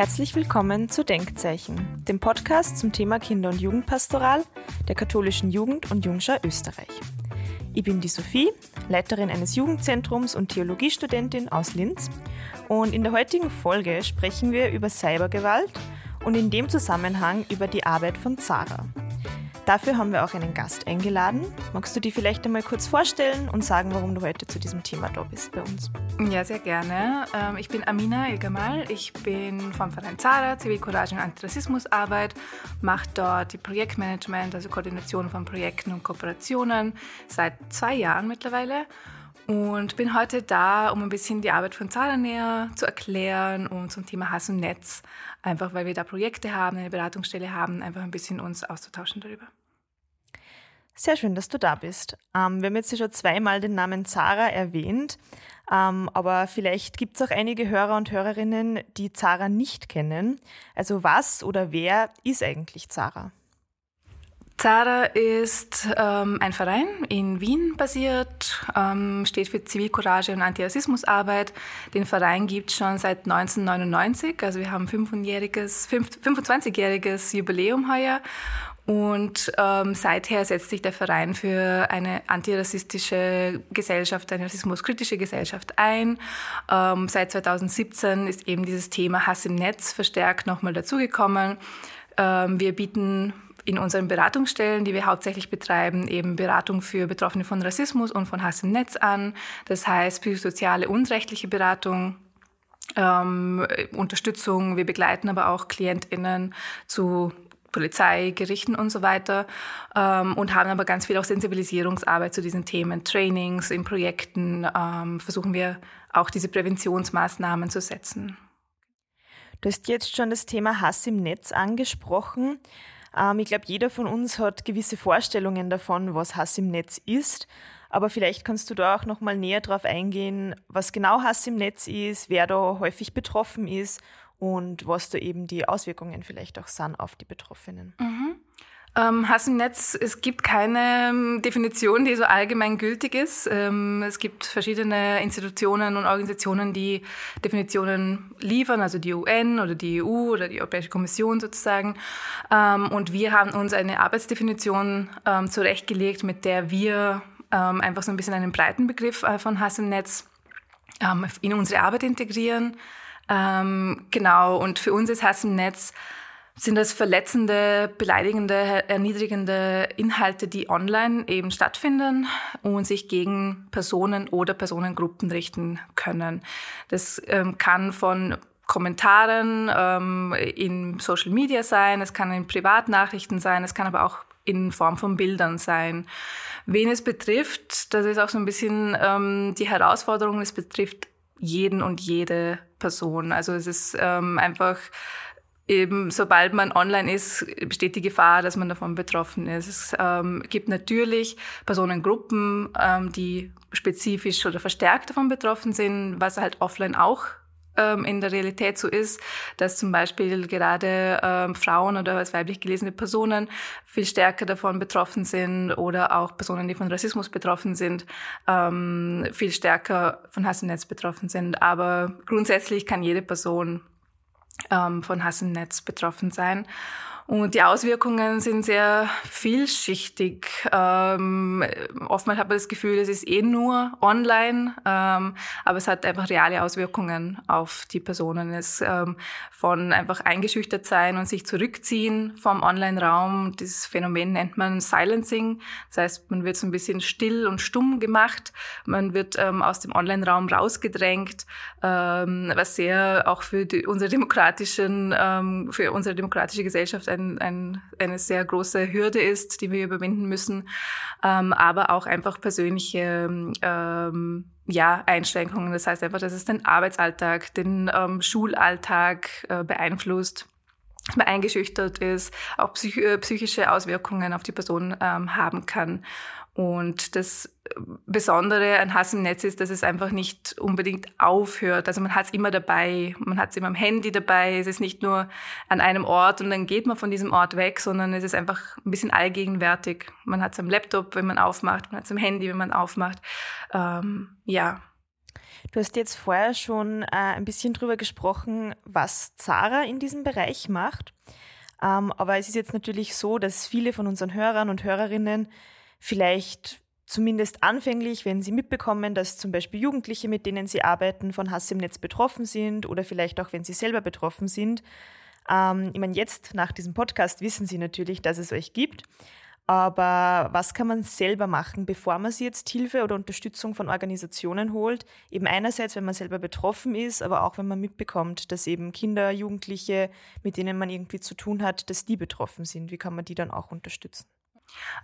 Herzlich willkommen zu Denkzeichen, dem Podcast zum Thema Kinder- und Jugendpastoral der katholischen Jugend- und Jungschau Österreich. Ich bin die Sophie, Leiterin eines Jugendzentrums und Theologiestudentin aus Linz. Und in der heutigen Folge sprechen wir über Cybergewalt und in dem Zusammenhang über die Arbeit von Zara. Dafür haben wir auch einen Gast eingeladen. Magst du dir vielleicht einmal kurz vorstellen und sagen, warum du heute zu diesem Thema da bist bei uns? Ja, sehr gerne. Ähm, ich bin Amina El-Gamal. Ich bin vom Verein Zara, Zivilcourage und Antirassismusarbeit, mache dort die Projektmanagement, also Koordination von Projekten und Kooperationen seit zwei Jahren mittlerweile und bin heute da, um ein bisschen die Arbeit von Zara näher zu erklären und zum Thema Hass im Netz, einfach weil wir da Projekte haben, eine Beratungsstelle haben, einfach ein bisschen uns auszutauschen darüber. Sehr schön, dass du da bist. Ähm, wir haben jetzt schon zweimal den Namen Zara erwähnt, ähm, aber vielleicht gibt es auch einige Hörer und Hörerinnen, die Zara nicht kennen. Also was oder wer ist eigentlich Zara? Zara ist ähm, ein Verein in Wien basiert, ähm, steht für Zivilcourage und Antirassismusarbeit. Den Verein gibt es schon seit 1999, also wir haben 25-jähriges Jubiläum heuer und ähm, seither setzt sich der Verein für eine antirassistische Gesellschaft, eine rassismuskritische Gesellschaft ein. Ähm, seit 2017 ist eben dieses Thema Hass im Netz verstärkt nochmal dazugekommen. Ähm, wir bieten in unseren Beratungsstellen, die wir hauptsächlich betreiben, eben Beratung für Betroffene von Rassismus und von Hass im Netz an. Das heißt psychosoziale und rechtliche Beratung, ähm, Unterstützung. Wir begleiten aber auch KlientInnen zu Polizei, Gerichten und so weiter ähm, und haben aber ganz viel auch Sensibilisierungsarbeit zu diesen Themen, Trainings in Projekten, ähm, versuchen wir auch diese Präventionsmaßnahmen zu setzen. Du hast jetzt schon das Thema Hass im Netz angesprochen. Ähm, ich glaube, jeder von uns hat gewisse Vorstellungen davon, was Hass im Netz ist. Aber vielleicht kannst du da auch noch mal näher darauf eingehen, was genau Hass im Netz ist, wer da häufig betroffen ist und was da eben die Auswirkungen vielleicht auch sind auf die Betroffenen. Mhm. Ähm, Hass im Netz, es gibt keine ähm, Definition, die so allgemein gültig ist. Ähm, es gibt verschiedene Institutionen und Organisationen, die Definitionen liefern, also die UN oder die EU oder die Europäische Kommission sozusagen. Ähm, und wir haben uns eine Arbeitsdefinition ähm, zurechtgelegt, mit der wir ähm, einfach so ein bisschen einen breiten Begriff äh, von Hass im Netz in unsere Arbeit integrieren. genau, und für uns ist Hass im Netz sind das verletzende, beleidigende, erniedrigende Inhalte, die online eben stattfinden und sich gegen Personen oder Personengruppen richten können. Das ähm, kann von Kommentaren ähm, in Social Media sein, es kann in Privatnachrichten sein, es kann aber auch in Form von Bildern sein. Wen es betrifft, das ist auch so ein bisschen ähm, die Herausforderung, es betrifft jeden und jede Person. Also es ist ähm, einfach eben, sobald man online ist, besteht die Gefahr, dass man davon betroffen ist. Es ähm, gibt natürlich Personengruppen, ähm, die spezifisch oder verstärkt davon betroffen sind, was halt offline auch ähm, in der Realität so ist, dass zum Beispiel gerade ähm, Frauen oder als weiblich gelesene Personen viel stärker davon betroffen sind oder auch Personen, die von Rassismus betroffen sind, ähm, viel stärker von Hass im Netz betroffen sind. Aber grundsätzlich kann jede Person ähm, von Hass im Netz betroffen sein. Und die Auswirkungen sind sehr vielschichtig. Ähm, oftmals hat man das Gefühl, es ist eh nur online, ähm, aber es hat einfach reale Auswirkungen auf die Personen. Es ähm, von einfach eingeschüchtert sein und sich zurückziehen vom Online-Raum. Dieses Phänomen nennt man Silencing. Das heißt, man wird so ein bisschen still und stumm gemacht. Man wird ähm, aus dem Online-Raum rausgedrängt, ähm, was sehr auch für die, unsere demokratischen, ähm, für unsere demokratische Gesellschaft ein ein, ein, eine sehr große Hürde ist, die wir überwinden müssen, ähm, aber auch einfach persönliche ähm, ja, Einschränkungen. Das heißt einfach, dass es den Arbeitsalltag, den ähm, Schulalltag äh, beeinflusst. dass man eingeschüchtert ist, auch äh, psychische Auswirkungen auf die Person ähm, haben kann. Und das Besondere an Hass im Netz ist, dass es einfach nicht unbedingt aufhört. Also man hat es immer dabei, man hat es immer am Handy dabei. Es ist nicht nur an einem Ort und dann geht man von diesem Ort weg, sondern es ist einfach ein bisschen allgegenwärtig. Man hat es am Laptop, wenn man aufmacht, man hat es am Handy, wenn man aufmacht. Ähm, ja. Du hast jetzt vorher schon äh, ein bisschen drüber gesprochen, was Zara in diesem Bereich macht. Ähm, aber es ist jetzt natürlich so, dass viele von unseren Hörern und Hörerinnen vielleicht zumindest anfänglich, wenn sie mitbekommen, dass zum Beispiel Jugendliche, mit denen sie arbeiten, von Hass im Netz betroffen sind oder vielleicht auch, wenn sie selber betroffen sind. Ähm, ich meine, jetzt nach diesem Podcast wissen sie natürlich, dass es euch gibt. Aber was kann man selber machen, bevor man sich jetzt Hilfe oder Unterstützung von Organisationen holt? Eben einerseits, wenn man selber betroffen ist, aber auch wenn man mitbekommt, dass eben Kinder, Jugendliche, mit denen man irgendwie zu tun hat, dass die betroffen sind. Wie kann man die dann auch unterstützen?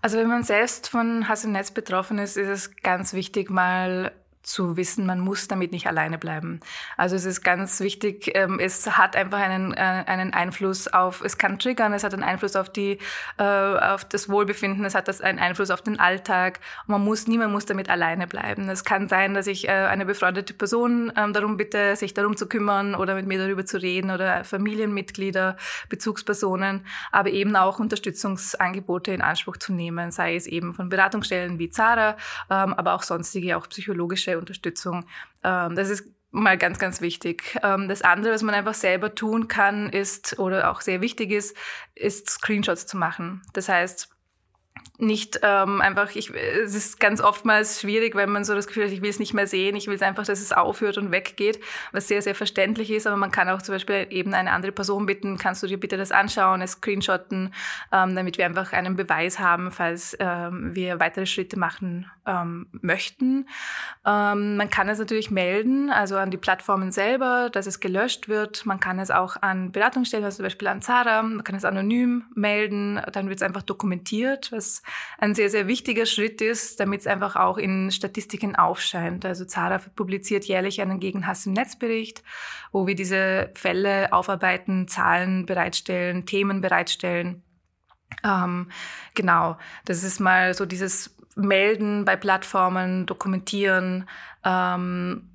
Also wenn man selbst von Hass im Netz betroffen ist, ist es ganz wichtig, mal zu wissen, man muss damit nicht alleine bleiben. Also es ist ganz wichtig, ähm, es hat einfach einen, äh, einen Einfluss auf, es kann triggern, es hat einen Einfluss auf die, äh, auf das Wohlbefinden, es hat das einen Einfluss auf den Alltag. Man muss, niemand muss damit alleine bleiben. Es kann sein, dass ich äh, eine befreundete Person ähm, darum bitte, sich darum zu kümmern oder mit mir darüber zu reden oder Familienmitglieder, Bezugspersonen, aber eben auch Unterstützungsangebote in Anspruch zu nehmen, sei es eben von Beratungsstellen wie Zara, ähm, aber auch sonstige, auch psychologische Unterstützung. Ähm, das ist mal ganz, ganz wichtig. Ähm, das andere, was man einfach selber tun kann, ist oder auch sehr wichtig ist, ist Screenshots zu machen. Das heißt, nicht ähm, einfach, ich, es ist ganz oftmals schwierig, wenn man so das Gefühl hat, ich will es nicht mehr sehen, ich will es einfach, dass es aufhört und weggeht, was sehr, sehr verständlich ist, aber man kann auch zum Beispiel eben eine andere Person bitten, kannst du dir bitte das anschauen, es screenshotten, ähm, damit wir einfach einen Beweis haben, falls ähm, wir weitere Schritte machen ähm, möchten. Ähm, man kann es natürlich melden, also an die Plattformen selber, dass es gelöscht wird. Man kann es auch an Beratungsstellen, also zum Beispiel an Zara, man kann es anonym melden, dann wird es einfach dokumentiert, was ein sehr, sehr wichtiger Schritt ist, damit es einfach auch in Statistiken aufscheint. Also Zara publiziert jährlich einen Gegenhass im Netzbericht, wo wir diese Fälle aufarbeiten, Zahlen bereitstellen, Themen bereitstellen. Ähm, genau, das ist mal so dieses Melden bei Plattformen, dokumentieren ähm,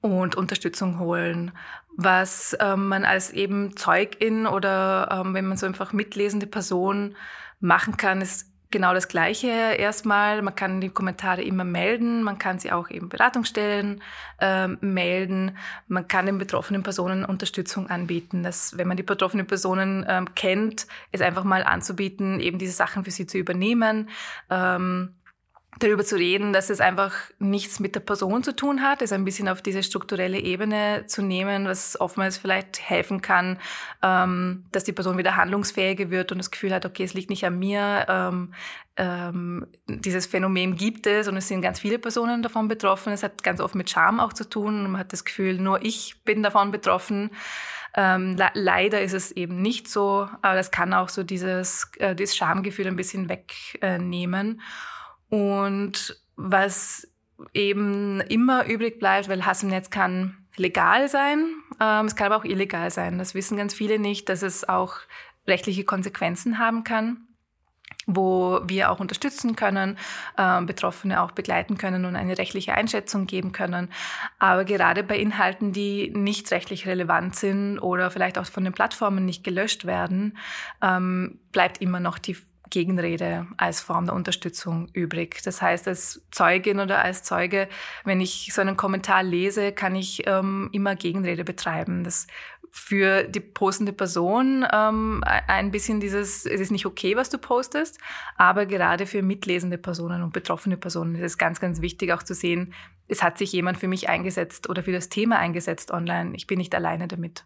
und Unterstützung holen. Was ähm, man als eben Zeugin oder ähm, wenn man so einfach mitlesende Person machen kann, ist genau das Gleiche erstmal. Man kann die Kommentare immer melden, man kann sie auch eben Beratungsstellen äh, melden, man kann den betroffenen Personen Unterstützung anbieten. Das, wenn man die betroffenen Personen ähm, kennt, ist einfach mal anzubieten, eben diese Sachen für sie zu übernehmen. Ähm, darüber zu reden, dass es einfach nichts mit der Person zu tun hat, es ein bisschen auf diese strukturelle Ebene zu nehmen, was oftmals vielleicht helfen kann, ähm, dass die Person wieder handlungsfähiger wird und das Gefühl hat, okay, es liegt nicht an mir, ähm, ähm, dieses Phänomen gibt es und es sind ganz viele Personen davon betroffen. Es hat ganz oft mit Scham auch zu tun. Man hat das Gefühl, nur ich bin davon betroffen. Ähm, leider ist es eben nicht so, aber das kann auch so dieses, äh, dieses Schamgefühl ein bisschen wegnehmen. Äh, und was eben immer übrig bleibt, weil Hass im Netz kann legal sein, ähm, es kann aber auch illegal sein. Das wissen ganz viele nicht, dass es auch rechtliche Konsequenzen haben kann wo wir auch unterstützen können, äh, Betroffene auch begleiten können und eine rechtliche Einschätzung geben können. Aber gerade bei Inhalten, die nicht rechtlich relevant sind oder vielleicht auch von den Plattformen nicht gelöscht werden, ähm, bleibt immer noch die Gegenrede als Form der Unterstützung übrig. Das heißt, als Zeugin oder als Zeuge, wenn ich so einen Kommentar lese, kann ich ähm, immer Gegenrede betreiben. Das für die postende Person ähm, ein bisschen dieses, es ist nicht okay, was du postest, aber gerade für mitlesende Personen und betroffene Personen ist es ganz, ganz wichtig auch zu sehen, es hat sich jemand für mich eingesetzt oder für das Thema eingesetzt online. Ich bin nicht alleine damit.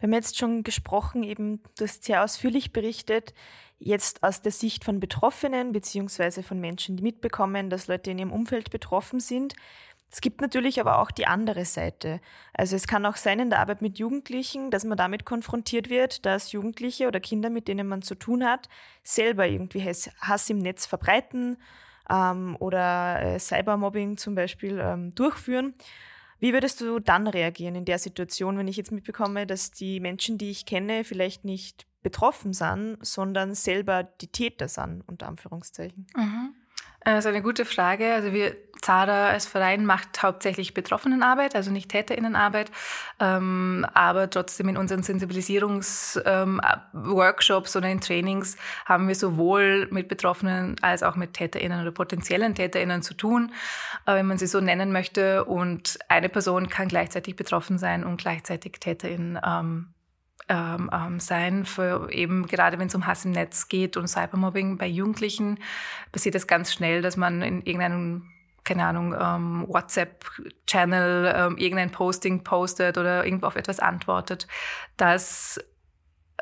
Wir haben jetzt schon gesprochen, eben, du hast sehr ausführlich berichtet, jetzt aus der Sicht von Betroffenen beziehungsweise von Menschen, die mitbekommen, dass Leute in ihrem Umfeld betroffen sind. Es gibt natürlich aber auch die andere Seite. Also es kann auch sein in der Arbeit mit Jugendlichen, dass man damit konfrontiert wird, dass Jugendliche oder Kinder, mit denen man zu tun hat, selber irgendwie Hass im Netz verbreiten ähm, oder äh, Cybermobbing zum Beispiel ähm, durchführen. Wie würdest du dann reagieren in der Situation, wenn ich jetzt mitbekomme, dass die Menschen, die ich kenne, vielleicht nicht betroffen sind, sondern selber die Täter sind, unter Anführungszeichen? Mhm. Das ist eine gute Frage. Also wir, Zara als Verein macht hauptsächlich Betroffenenarbeit, also nicht TäterInnenarbeit, ähm, aber trotzdem in unseren Sensibilisierungsworkshops ähm, oder in Trainings haben wir sowohl mit Betroffenen als auch mit TäterInnen oder potenziellen TäterInnen zu tun, äh, wenn man sie so nennen möchte. Und eine Person kann gleichzeitig betroffen sein und gleichzeitig TäterIn ähm, ähm, ähm, sein, für eben gerade wenn es um Hass im Netz geht und Cybermobbing bei Jugendlichen, passiert es ganz schnell, dass man in irgendeinem keine Ahnung, ähm, WhatsApp-Channel ähm, irgendein Posting postet oder irgendwo auf etwas antwortet. Das,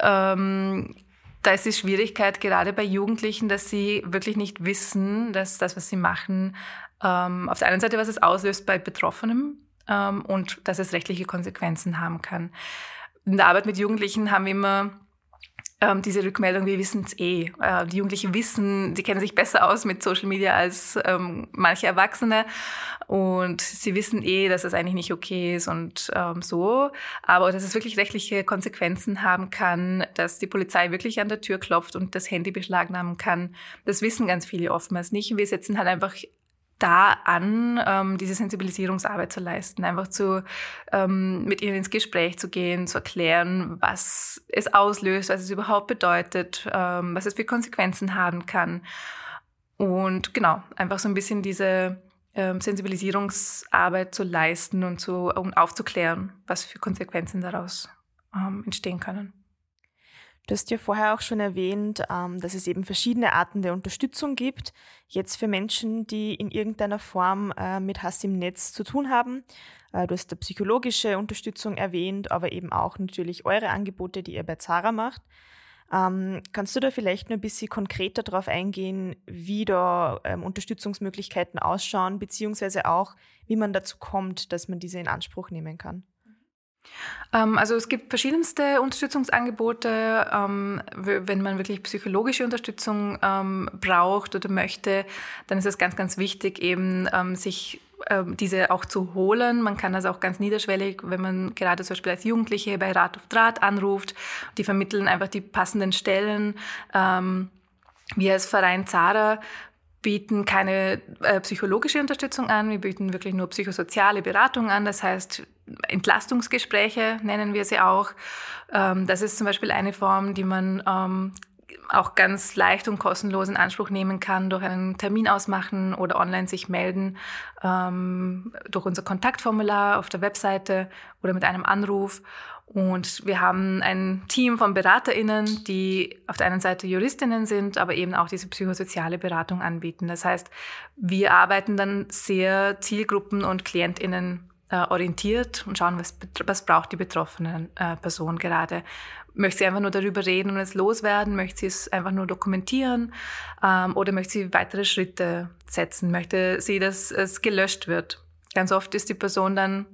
ähm, da ist die Schwierigkeit gerade bei Jugendlichen, dass sie wirklich nicht wissen, dass das, was sie machen, ähm, auf der einen Seite, was es auslöst bei Betroffenem ähm, und dass es rechtliche Konsequenzen haben kann in der Arbeit mit Jugendlichen haben wir immer ähm, diese Rückmeldung, wir wissen es eh. Äh, die Jugendlichen wissen, die kennen sich besser aus mit Social Media als ähm, manche Erwachsene und sie wissen eh, dass es eigentlich nicht okay ist und ähm, so. Aber dass es wirklich rechtliche Konsequenzen haben kann, dass die Polizei wirklich an der Tür klopft und das Handy beschlagnahmen kann, das wissen ganz viele oftmals nicht. Wir setzen halt einfach da an, ähm, diese Sensibilisierungsarbeit zu leisten, einfach zu ähm, mit ihnen ins Gespräch zu gehen, zu erklären, was es auslöst, was es überhaupt bedeutet, ähm, was es für Konsequenzen haben kann. Und genau, einfach so ein bisschen diese ähm, Sensibilisierungsarbeit zu leisten und zu um aufzuklären, was für Konsequenzen daraus ähm, entstehen können. Du hast ja vorher auch schon erwähnt, ähm, dass es eben verschiedene Arten der Unterstützung gibt. Jetzt für Menschen, die in irgendeiner Form äh, mit Hass im Netz zu tun haben. Äh, du hast da psychologische Unterstützung erwähnt, aber eben auch natürlich eure Angebote, die ihr bei Zara macht. Ähm, kannst du da vielleicht nur ein bisschen konkreter darauf eingehen, wie da ähm, Unterstützungsmöglichkeiten ausschauen, beziehungsweise auch, wie man dazu kommt, dass man diese in Anspruch nehmen kann? Ähm, also es gibt verschiedenste Unterstützungsangebote. Ähm, wenn man wirklich psychologische Unterstützung ähm, braucht oder möchte, dann ist es ganz, ganz wichtig, eben sich diese auch zu holen. Man kann das auch ganz niederschwellig, wenn man gerade zum Beispiel als Jugendliche bei Rat auf Draht anruft. Die vermitteln einfach die passenden Stellen. Wir als Verein Zara bieten keine äh, psychologische Unterstützung an, wir bieten wirklich nur psychosoziale Beratung an. Das heißt, Entlastungsgespräche nennen wir sie auch. Ähm, das ist zum Beispiel eine Form, die man ähm, auch ganz leicht und kostenlos in Anspruch nehmen kann, durch einen Termin ausmachen oder online sich melden, ähm, durch unser Kontaktformular auf der Webseite oder mit einem Anruf. Und wir haben ein Team von BeraterInnen, die auf der einen Seite Juristinnen sind, aber eben auch diese psychosoziale Beratung anbieten. Das heißt, wir arbeiten dann sehr zielgruppen- und KlientInnen äh, orientiert und schauen, was, was braucht die betroffene äh, Person gerade. Möchte sie einfach nur darüber reden und es loswerden? Möchte sie es einfach nur dokumentieren? Ähm, oder möchte sie weitere Schritte setzen? Möchte sie, dass es gelöscht wird? Ganz oft ist die Person dann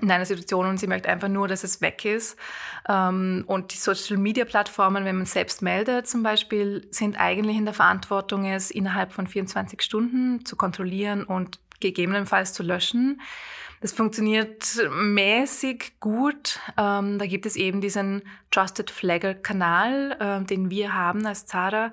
in einer Situation und sie möchte einfach nur, dass es weg ist. Ähm, und die Social-Media-Plattformen, wenn man selbst meldet zum Beispiel, sind eigentlich in der Verantwortung, es innerhalb von 24 Stunden zu kontrollieren und gegebenenfalls zu löschen. Das funktioniert mäßig gut. Ähm, da gibt es eben diesen Trusted Flagger Kanal, äh, den wir haben als Zara.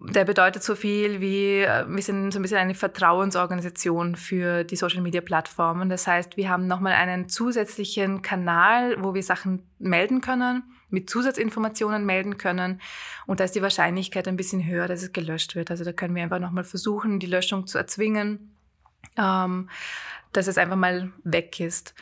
Der bedeutet so viel wie, äh, wir sind so ein bisschen eine Vertrauensorganisation für die Social Media Plattformen. Das heißt, wir haben nochmal einen zusätzlichen Kanal, wo wir Sachen melden können, mit Zusatzinformationen melden können. Und da ist die Wahrscheinlichkeit ein bisschen höher, dass es gelöscht wird. Also da können wir einfach nochmal versuchen, die Löschung zu erzwingen. Ähm, dass es einfach mal weg ist.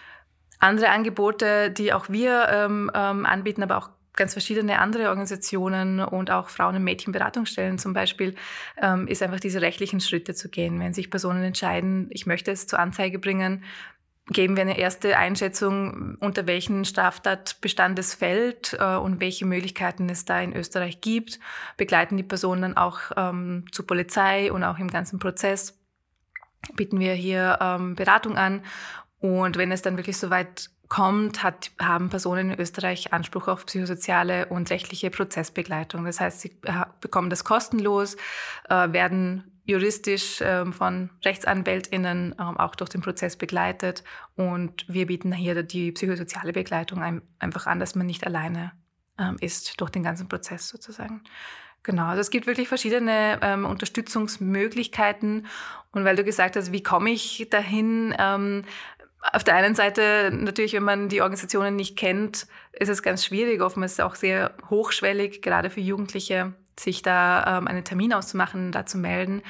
Andere Angebote, die auch wir ähm, ähm, anbieten, aber auch ganz verschiedene andere Organisationen und auch Frauen- und Mädchenberatungsstellen zum Beispiel, ähm, ist einfach diese rechtlichen Schritte zu gehen. Wenn sich Personen entscheiden, ich möchte es zur Anzeige bringen, geben wir eine erste Einschätzung, unter welchen Straftatbestand es fällt äh, und welche Möglichkeiten es da in Österreich gibt, begleiten die Personen dann auch ähm, zur Polizei und auch im ganzen Prozess bieten wir hier ähm, Beratung an. Und wenn es dann wirklich so weit kommt, hat, haben Personen in Österreich Anspruch auf psychosoziale und rechtliche Prozessbegleitung. Das heißt, sie äh, bekommen das kostenlos, äh, werden juristisch ähm, von RechtsanwältInnen ähm, auch durch den Prozess begleitet. Und wir bieten hier die psychosoziale Begleitung ein, einfach an, dass man nicht alleine ähm, ist durch den ganzen Prozess sozusagen. Genau, also es gibt wirklich verschiedene ähm, Unterstützungsmöglichkeiten. Und weil du gesagt hast, wie komme ich dahin? Ähm, auf der einen Seite natürlich, wenn man die Organisationen nicht kennt, ist es ganz schwierig. Oftmals ist es auch sehr hochschwellig, gerade für Jugendliche sich da ähm, einen Termin auszumachen, da zu melden.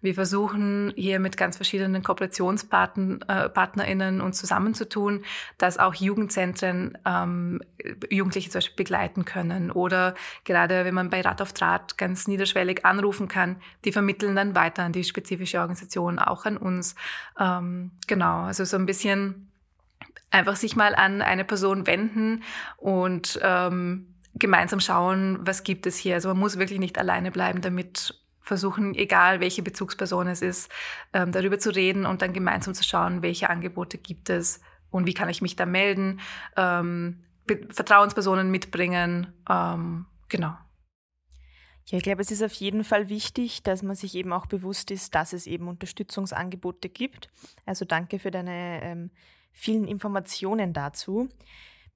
Wir versuchen hier mit ganz verschiedenen KooperationspartnerInnen äh, uns zusammenzutun, dass auch Jugendzentren ähm, Jugendliche zum Beispiel begleiten können. Oder gerade wenn man bei Rat auf Draht ganz niederschwellig anrufen kann, die vermitteln dann weiter an die spezifische Organisation, auch an uns. Ähm, genau, also so ein bisschen einfach sich mal an eine Person wenden und ähm, gemeinsam schauen, was gibt es hier. Also man muss wirklich nicht alleine bleiben, damit versuchen, egal welche Bezugsperson es ist, ähm, darüber zu reden und dann gemeinsam zu schauen, welche Angebote gibt es und wie kann ich mich da melden, ähm, Vertrauenspersonen mitbringen, ähm, genau. Ja, ich glaube, es ist auf jeden Fall wichtig, dass man sich eben auch bewusst ist, dass es eben Unterstützungsangebote gibt. Also danke für deine vielen Informationen dazu.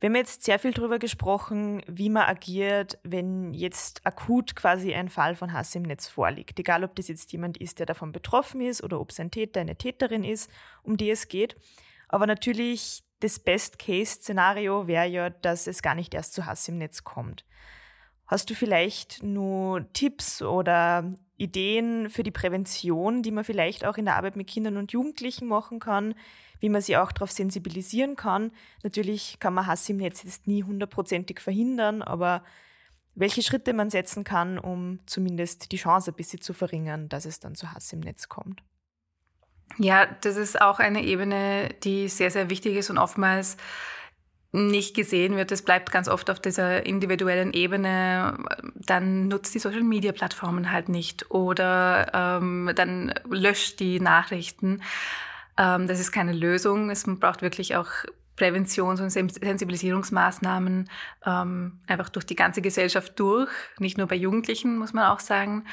Wir haben jetzt sehr viel darüber gesprochen, wie man agiert, wenn jetzt akut quasi ein Fall von Hass im Netz vorliegt. Egal, ob das jetzt jemand ist, der davon betroffen ist oder ob es ein Täter, eine Täterin ist, um die es geht. Aber natürlich, das Best-Case-Szenario wäre ja, dass es gar nicht erst zu Hass im Netz kommt. Hast du vielleicht nur Tipps oder Ideen für die Prävention, die man vielleicht auch in der Arbeit mit Kindern und Jugendlichen machen kann, wie man sie auch darauf sensibilisieren kann. Natürlich kann man Hass im Netz jetzt nie hundertprozentig verhindern, aber welche Schritte man setzen kann, um zumindest die Chance ein bisschen zu verringern, dass es dann zu Hass im Netz kommt. Ja, das ist auch eine Ebene, die sehr, sehr wichtig ist und oftmals nicht gesehen wird. Es bleibt ganz oft auf dieser individuellen Ebene. Dann nutzt die Social-Media-Plattformen halt nicht oder ähm, dann löscht die Nachrichten. Ähm, das ist keine Lösung. Es braucht wirklich auch Präventions- und Sensibilisierungsmaßnahmen ähm, einfach durch die ganze Gesellschaft durch, nicht nur bei Jugendlichen, muss man auch sagen.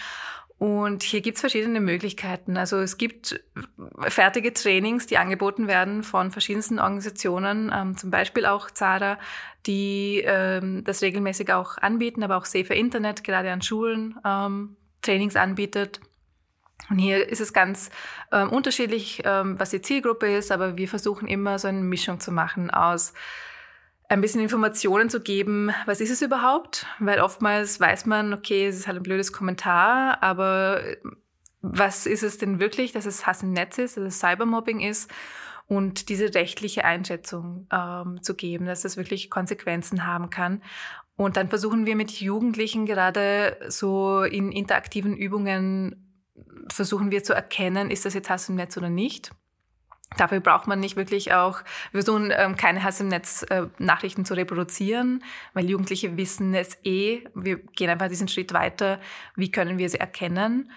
Und hier gibt's verschiedene Möglichkeiten. Also es gibt fertige Trainings, die angeboten werden von verschiedensten Organisationen, ähm, zum Beispiel auch Zara, die ähm, das regelmäßig auch anbieten, aber auch Safer Internet, gerade an Schulen, ähm, Trainings anbietet. Und hier ist es ganz ähm, unterschiedlich, ähm, was die Zielgruppe ist, aber wir versuchen immer so eine Mischung zu machen aus ein bisschen Informationen zu geben, was ist es überhaupt? Weil oftmals weiß man, okay, es ist halt ein blödes Kommentar, aber was ist es denn wirklich, dass es Hass im Netz ist, dass es Cybermobbing ist? Und diese rechtliche Einschätzung ähm, zu geben, dass das wirklich Konsequenzen haben kann. Und dann versuchen wir mit Jugendlichen gerade so in interaktiven Übungen versuchen wir zu erkennen, ist das jetzt Hass im Netz oder nicht. Dafür braucht man nicht wirklich auch, wir versuchen ähm, keine Hass im Netz äh, Nachrichten zu reproduzieren, weil Jugendliche wissen es eh. Wir gehen einfach diesen Schritt weiter. Wie können wir sie erkennen?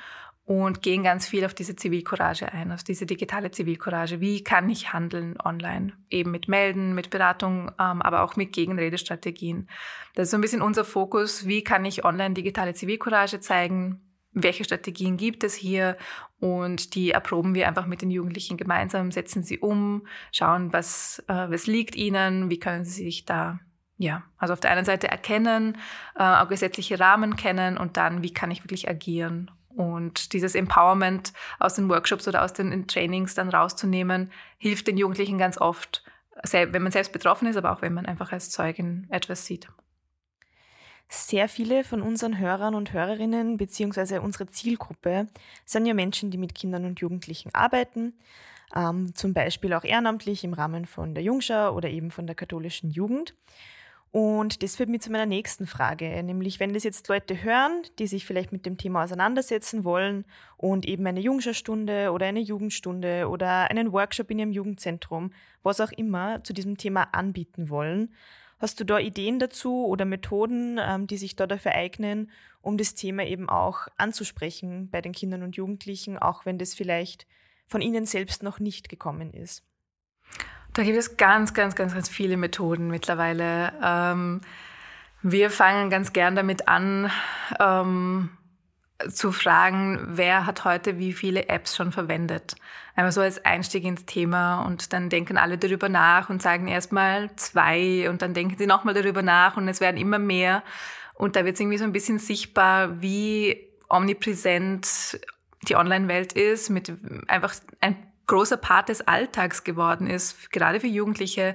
Und gehen ganz viel auf diese Zivilcourage ein, auf diese digitale Zivilcourage. Wie kann ich handeln online? Eben mit Melden, mit Beratung, ähm, aber auch mit Gegenredestrategien. Das ist so ein bisschen unser Fokus. Wie kann ich online digitale Zivilcourage zeigen? Welche Strategien gibt es hier und die erproben wir einfach mit den Jugendlichen gemeinsam, setzen sie um, schauen, was, äh, was liegt ihnen, wie können sie sich da, ja, also auf der einen Seite erkennen, äh, auch gesetzliche Rahmen kennen und dann, wie kann ich wirklich agieren. Und dieses Empowerment aus den Workshops oder aus den Trainings dann rauszunehmen, hilft den Jugendlichen ganz oft, wenn man selbst betroffen ist, aber auch wenn man einfach als Zeugin etwas sieht. Sehr viele von unseren Hörern und Hörerinnen bzw. unsere Zielgruppe sind ja Menschen, die mit Kindern und Jugendlichen arbeiten, ähm, zum Beispiel auch ehrenamtlich im Rahmen von der Jungschau oder eben von der katholischen Jugend. Und das führt mich zu meiner nächsten Frage, nämlich wenn das jetzt Leute hören, die sich vielleicht mit dem Thema auseinandersetzen wollen und eben eine Jungscharstunde oder eine Jugendstunde oder einen Workshop in ihrem Jugendzentrum, was auch immer, zu diesem Thema anbieten wollen, Hast du da Ideen dazu oder Methoden, ähm, die sich da dafür eignen, um das Thema eben auch anzusprechen bei den Kindern und Jugendlichen, auch wenn das vielleicht von ihnen selbst noch nicht gekommen ist? Da gibt es ganz, ganz, ganz, ganz viele Methoden mittlerweile. Ähm, wir fangen ganz gern damit an, ähm, zu fragen, wer hat heute wie viele Apps schon verwendet. Einmal so als Einstieg ins Thema und dann denken alle darüber nach und sagen erstmal zwei und dann denken sie nochmal darüber nach und es werden immer mehr. Und da wird es irgendwie so ein bisschen sichtbar, wie omnipräsent die Online-Welt ist, mit einfach ein großer Part des Alltags geworden ist, gerade für Jugendliche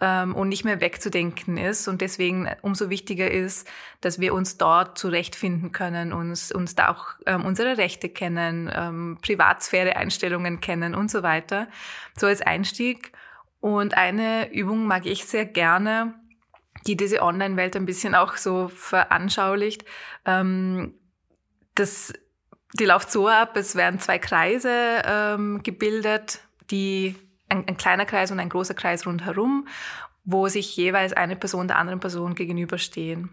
ähm, und nicht mehr wegzudenken ist und deswegen umso wichtiger ist, dass wir uns dort zurechtfinden können, uns, uns da auch ähm, unsere Rechte kennen, ähm, Privatsphäre-Einstellungen kennen und so weiter. So als Einstieg. Und eine Übung mag ich sehr gerne, die diese Online-Welt ein bisschen auch so veranschaulicht. Ähm, das die läuft so ab, es werden zwei Kreise ähm, gebildet, die ein, ein kleiner Kreis und ein großer Kreis rundherum, wo sich jeweils eine Person der anderen Person gegenüberstehen.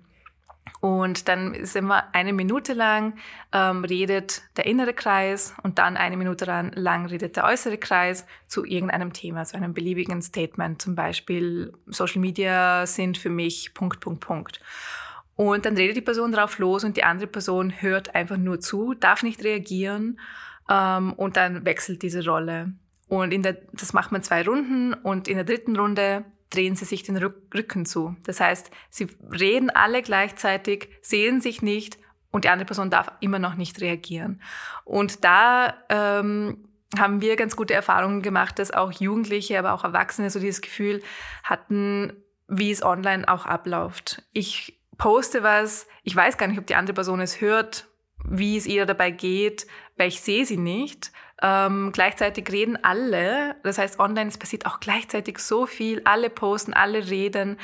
Und dann ist immer eine Minute lang ähm, redet der innere Kreis und dann eine Minute lang redet der äußere Kreis zu irgendeinem Thema, zu einem beliebigen Statement, zum Beispiel Social Media sind für mich Punkt, Punkt, Punkt. Und dann redet die Person drauf los und die andere Person hört einfach nur zu, darf nicht reagieren ähm, und dann wechselt diese Rolle. Und in der, das macht man zwei Runden und in der dritten Runde drehen sie sich den Rücken zu. Das heißt, sie reden alle gleichzeitig, sehen sich nicht und die andere Person darf immer noch nicht reagieren. Und da ähm, haben wir ganz gute Erfahrungen gemacht, dass auch Jugendliche, aber auch Erwachsene so dieses Gefühl hatten, wie es online auch abläuft. Ich poste was, ich weiß gar nicht, ob die andere Person es hört, wie es ihr dabei geht, weil ich sehe sie nicht. Ähm, gleichzeitig reden alle, das heißt online, es passiert auch gleichzeitig so viel, alle posten, alle reden.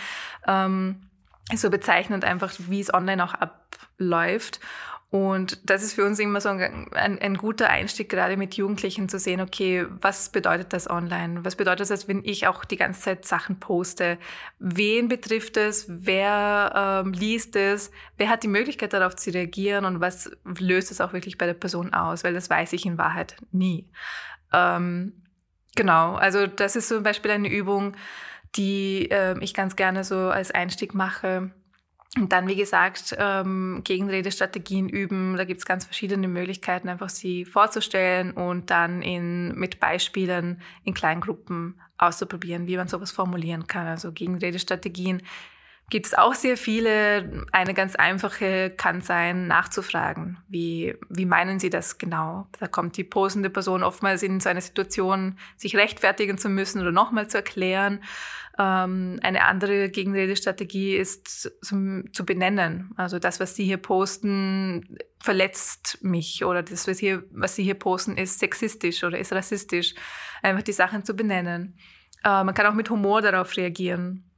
Ähm, so bezeichnend einfach, wie es online auch abläuft. Und das ist für uns immer so ein, ein, ein, guter Einstieg, gerade mit Jugendlichen zu sehen, okay, was bedeutet das online? Was bedeutet das, wenn ich auch die ganze Zeit Sachen poste? Wen betrifft es? Wer ähm, liest es? Wer hat die Möglichkeit darauf zu reagieren? Und was löst es auch wirklich bei der Person aus? Weil das weiß ich in Wahrheit nie. Ähm, genau, also das ist zum Beispiel eine Übung, die äh, ich ganz gerne so als Einstieg mache und dann, wie gesagt, ähm, Gegenredestrategien üben. Da gibt es ganz verschiedene Möglichkeiten, einfach sie vorzustellen und dann in, mit Beispielen in kleinen Gruppen auszuprobieren, wie man sowas formulieren kann. Also Gegenredestrategien gibt es auch sehr viele. Eine ganz einfache kann sein, nachzufragen. Wie, wie meinen Sie das genau? Da kommt die posende Person oftmals in so eine Situation, sich rechtfertigen zu müssen oder nochmal zu erklären. Ähm, eine andere Gegenredestrategie ist zum, zu benennen. Also das, was Sie hier posten, verletzt mich oder das, was, hier, was Sie hier posten, ist sexistisch oder ist rassistisch. Einfach die Sachen zu benennen. Äh, man kann auch mit Humor darauf reagieren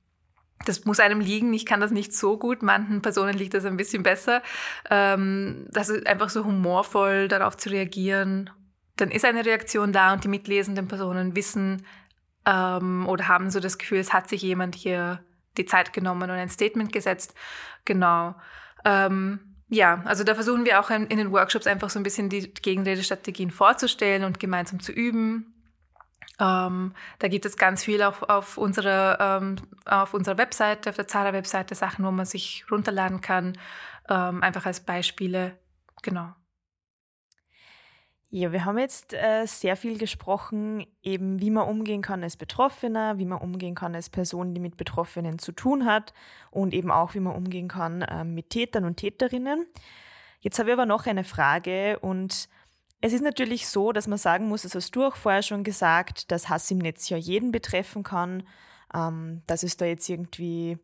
das muss einem liegen. Ich kann das nicht so gut. Manchen Personen liegt das ein bisschen besser. Ähm, das ist einfach so humorvoll darauf zu reagieren. Dann ist eine Reaktion da und die mitlesenden Personen wissen ähm, oder haben so das Gefühl, es hat sich jemand hier die Zeit genommen und ein Statement gesetzt. Genau. Ähm, ja, also da versuchen wir auch in, in den Workshops einfach so ein bisschen die Gegenredestrategien vorzustellen und gemeinsam zu üben ähm, da gibt es ganz viel auf, auf, unserer, ähm, auf unserer Webseite, auf der Zara-Webseite, Sachen, wo man sich runterladen kann, ähm, einfach als Beispiele. Genau. Ja, wir haben jetzt äh, sehr viel gesprochen, eben wie man umgehen kann als Betroffener, wie man umgehen kann als Person, die mit Betroffenen zu tun hat und eben auch, wie man umgehen kann äh, mit Tätern und Täterinnen. Jetzt habe ich aber noch eine Frage und es ist natürlich so, dass man sagen muss, das hast du auch vorher schon gesagt, dass Hass im Netz ja jeden betreffen kann, ähm, dass es da jetzt irgendwie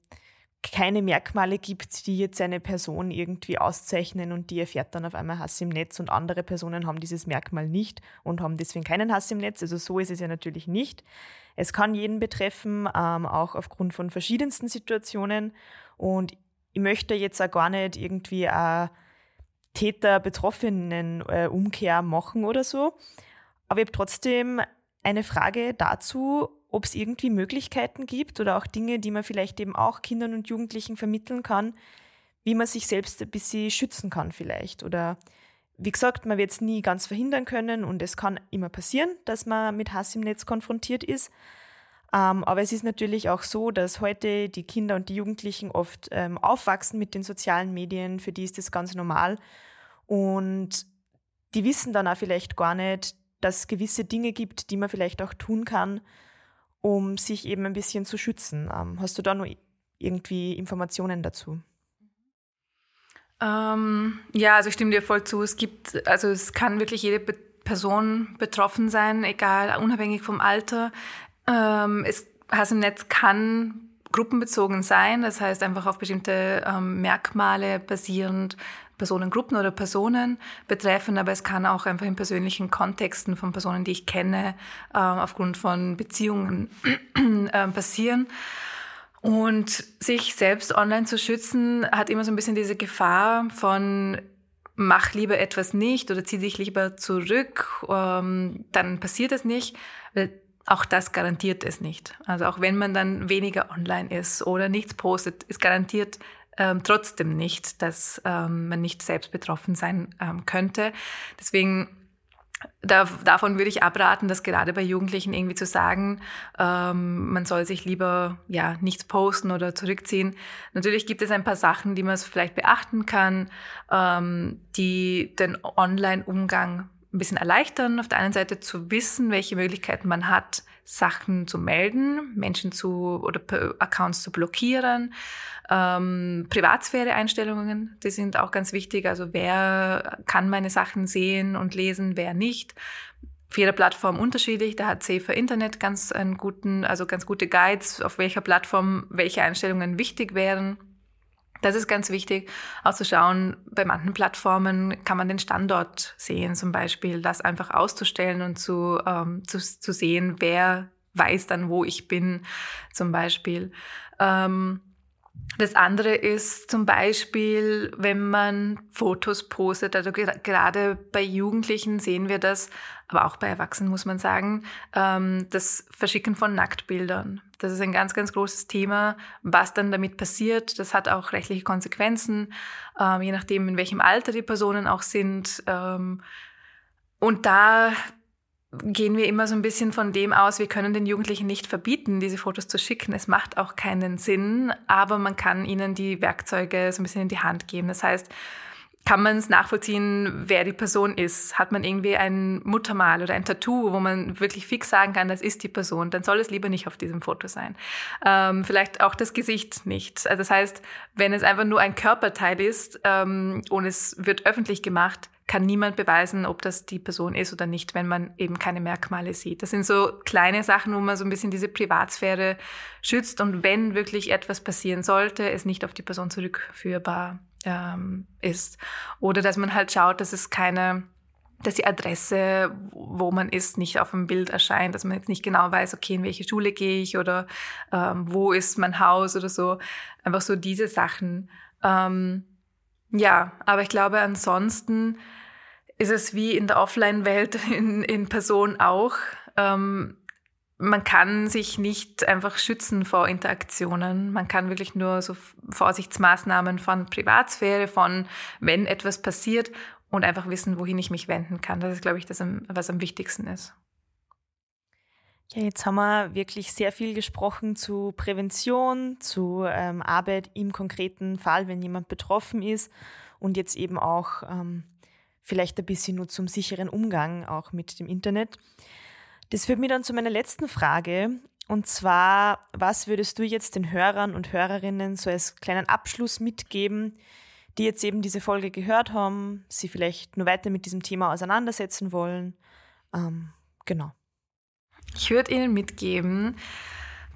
keine Merkmale gibt, die jetzt eine Person irgendwie auszeichnen und die erfährt dann auf einmal Hass im Netz und andere Personen haben dieses Merkmal nicht und haben deswegen keinen Hass im Netz. Also so ist es ja natürlich nicht. Es kann jeden betreffen, ähm, auch aufgrund von verschiedensten Situationen und ich möchte jetzt auch gar nicht irgendwie äh, Täter-Betroffenen-Umkehr äh, machen oder so. Aber ich habe trotzdem eine Frage dazu, ob es irgendwie Möglichkeiten gibt oder auch Dinge, die man vielleicht eben auch Kindern und Jugendlichen vermitteln kann, wie man sich selbst ein bisschen schützen kann vielleicht. Oder wie gesagt, man wird es nie ganz verhindern können und es kann immer passieren, dass man mit Hass im Netz konfrontiert ist. Ähm, aber es ist natürlich auch so, dass heute die Kinder und die Jugendlichen oft ähm, aufwachsen mit den sozialen Medien. Für die ist das ganz normal. Und die wissen dann auch vielleicht gar nicht, dass es gewisse Dinge gibt, die man vielleicht auch tun kann, um sich eben ein bisschen zu schützen. Ähm, hast du da noch irgendwie Informationen dazu? Ähm, ja, also ich stimme dir voll zu. Es gibt, also es kann wirklich jede Person betroffen sein, egal, unabhängig vom Alter. Ähm, es, Hass im Netz kann gruppenbezogen sein, das heißt einfach auf bestimmte ähm, Merkmale basierend Personengruppen oder Personen betreffen, aber es kann auch einfach in persönlichen Kontexten von Personen, die ich kenne, äh, aufgrund von Beziehungen äh, passieren. Und sich selbst online zu schützen, hat immer so ein bisschen diese Gefahr von mach lieber etwas nicht oder zieh dich lieber zurück, ähm, dann passiert es nicht. Auch das garantiert es nicht. Also auch wenn man dann weniger online ist oder nichts postet, ist garantiert ähm, trotzdem nicht, dass ähm, man nicht selbst betroffen sein ähm, könnte. Deswegen da, davon würde ich abraten, dass gerade bei Jugendlichen irgendwie zu sagen, ähm, man soll sich lieber ja nichts posten oder zurückziehen. Natürlich gibt es ein paar Sachen, die man vielleicht beachten kann, ähm, die den Online-Umgang ein bisschen erleichtern. Auf der einen Seite zu wissen, welche Möglichkeiten man hat, Sachen zu melden, Menschen zu oder Accounts zu blockieren. Ähm, Privatsphäre-Einstellungen, die sind auch ganz wichtig. Also wer kann meine Sachen sehen und lesen, wer nicht. Für jede Plattform unterschiedlich. Da hat Safer Internet ganz einen guten, also ganz gute Guides, auf welcher Plattform welche Einstellungen wichtig wären. Das ist ganz wichtig, auch zu schauen, bei manchen Plattformen kann man den Standort sehen, zum Beispiel, das einfach auszustellen und zu, ähm, zu, zu sehen, wer weiß dann, wo ich bin, zum Beispiel. Ähm, das andere ist zum Beispiel, wenn man Fotos postet, also gerade bei Jugendlichen sehen wir das, aber auch bei Erwachsenen muss man sagen, ähm, das Verschicken von Nacktbildern. Das ist ein ganz, ganz großes Thema, was dann damit passiert. Das hat auch rechtliche Konsequenzen, ähm, je nachdem, in welchem Alter die Personen auch sind. Ähm, und da gehen wir immer so ein bisschen von dem aus, wir können den Jugendlichen nicht verbieten, diese Fotos zu schicken. Es macht auch keinen Sinn, aber man kann ihnen die Werkzeuge so ein bisschen in die Hand geben. Das heißt, kann man es nachvollziehen, wer die Person ist? Hat man irgendwie ein Muttermal oder ein Tattoo, wo man wirklich fix sagen kann, das ist die Person, dann soll es lieber nicht auf diesem Foto sein. Ähm, vielleicht auch das Gesicht nicht. Also das heißt, wenn es einfach nur ein Körperteil ist ähm, und es wird öffentlich gemacht, kann niemand beweisen, ob das die Person ist oder nicht, wenn man eben keine Merkmale sieht. Das sind so kleine Sachen, wo man so ein bisschen diese Privatsphäre schützt und wenn wirklich etwas passieren sollte, es nicht auf die Person zurückführbar ähm, ist. Oder dass man halt schaut, dass es keine, dass die Adresse, wo man ist, nicht auf dem Bild erscheint, dass man jetzt nicht genau weiß, okay, in welche Schule gehe ich oder ähm, wo ist mein Haus oder so. Einfach so diese Sachen. Ähm, ja, aber ich glaube, ansonsten ist es wie in der Offline-Welt in, in Person auch. Ähm, man kann sich nicht einfach schützen vor Interaktionen. Man kann wirklich nur so Vorsichtsmaßnahmen von Privatsphäre, von wenn etwas passiert und einfach wissen, wohin ich mich wenden kann. Das ist, glaube ich, das, was am wichtigsten ist. Ja, jetzt haben wir wirklich sehr viel gesprochen zu Prävention, zu ähm, Arbeit im konkreten Fall, wenn jemand betroffen ist und jetzt eben auch ähm, vielleicht ein bisschen nur zum sicheren Umgang auch mit dem Internet. Das führt mich dann zu meiner letzten Frage. Und zwar, was würdest du jetzt den Hörern und Hörerinnen so als kleinen Abschluss mitgeben, die jetzt eben diese Folge gehört haben, sie vielleicht nur weiter mit diesem Thema auseinandersetzen wollen? Ähm, genau. Ich würde Ihnen mitgeben,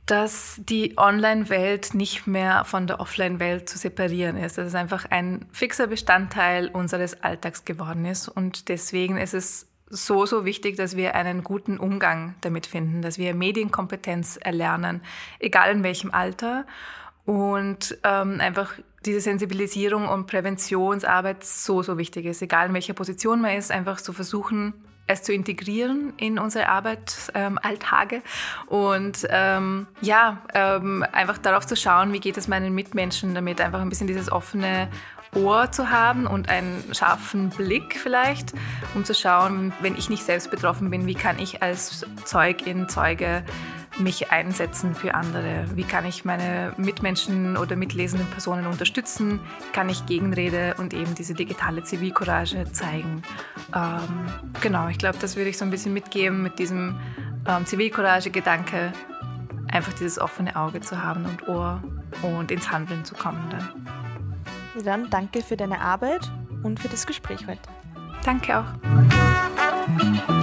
dass die Online-Welt nicht mehr von der Offline-Welt zu separieren ist. Dass es einfach ein fixer Bestandteil unseres Alltags geworden ist. Und deswegen ist es so, so wichtig, dass wir einen guten Umgang damit finden, dass wir Medienkompetenz erlernen, egal in welchem Alter. Und ähm, einfach diese Sensibilisierung und Präventionsarbeit so, so wichtig ist, egal in welcher Position man ist, einfach zu versuchen, es zu integrieren in unsere Arbeit, ähm, Alltage und ähm, ja, ähm, einfach darauf zu schauen, wie geht es meinen Mitmenschen damit, einfach ein bisschen dieses offene Ohr zu haben und einen scharfen Blick vielleicht, um zu schauen, wenn ich nicht selbst betroffen bin, wie kann ich als Zeugin, Zeuge mich einsetzen für andere? Wie kann ich meine Mitmenschen oder mitlesenden Personen unterstützen? Kann ich Gegenrede und eben diese digitale Zivilcourage zeigen? Ähm, genau, ich glaube, das würde ich so ein bisschen mitgeben mit diesem ähm, Zivilcourage-Gedanke, einfach dieses offene Auge zu haben und Ohr und ins Handeln zu kommen dann. Dann danke für deine Arbeit und für das Gespräch heute. Danke auch.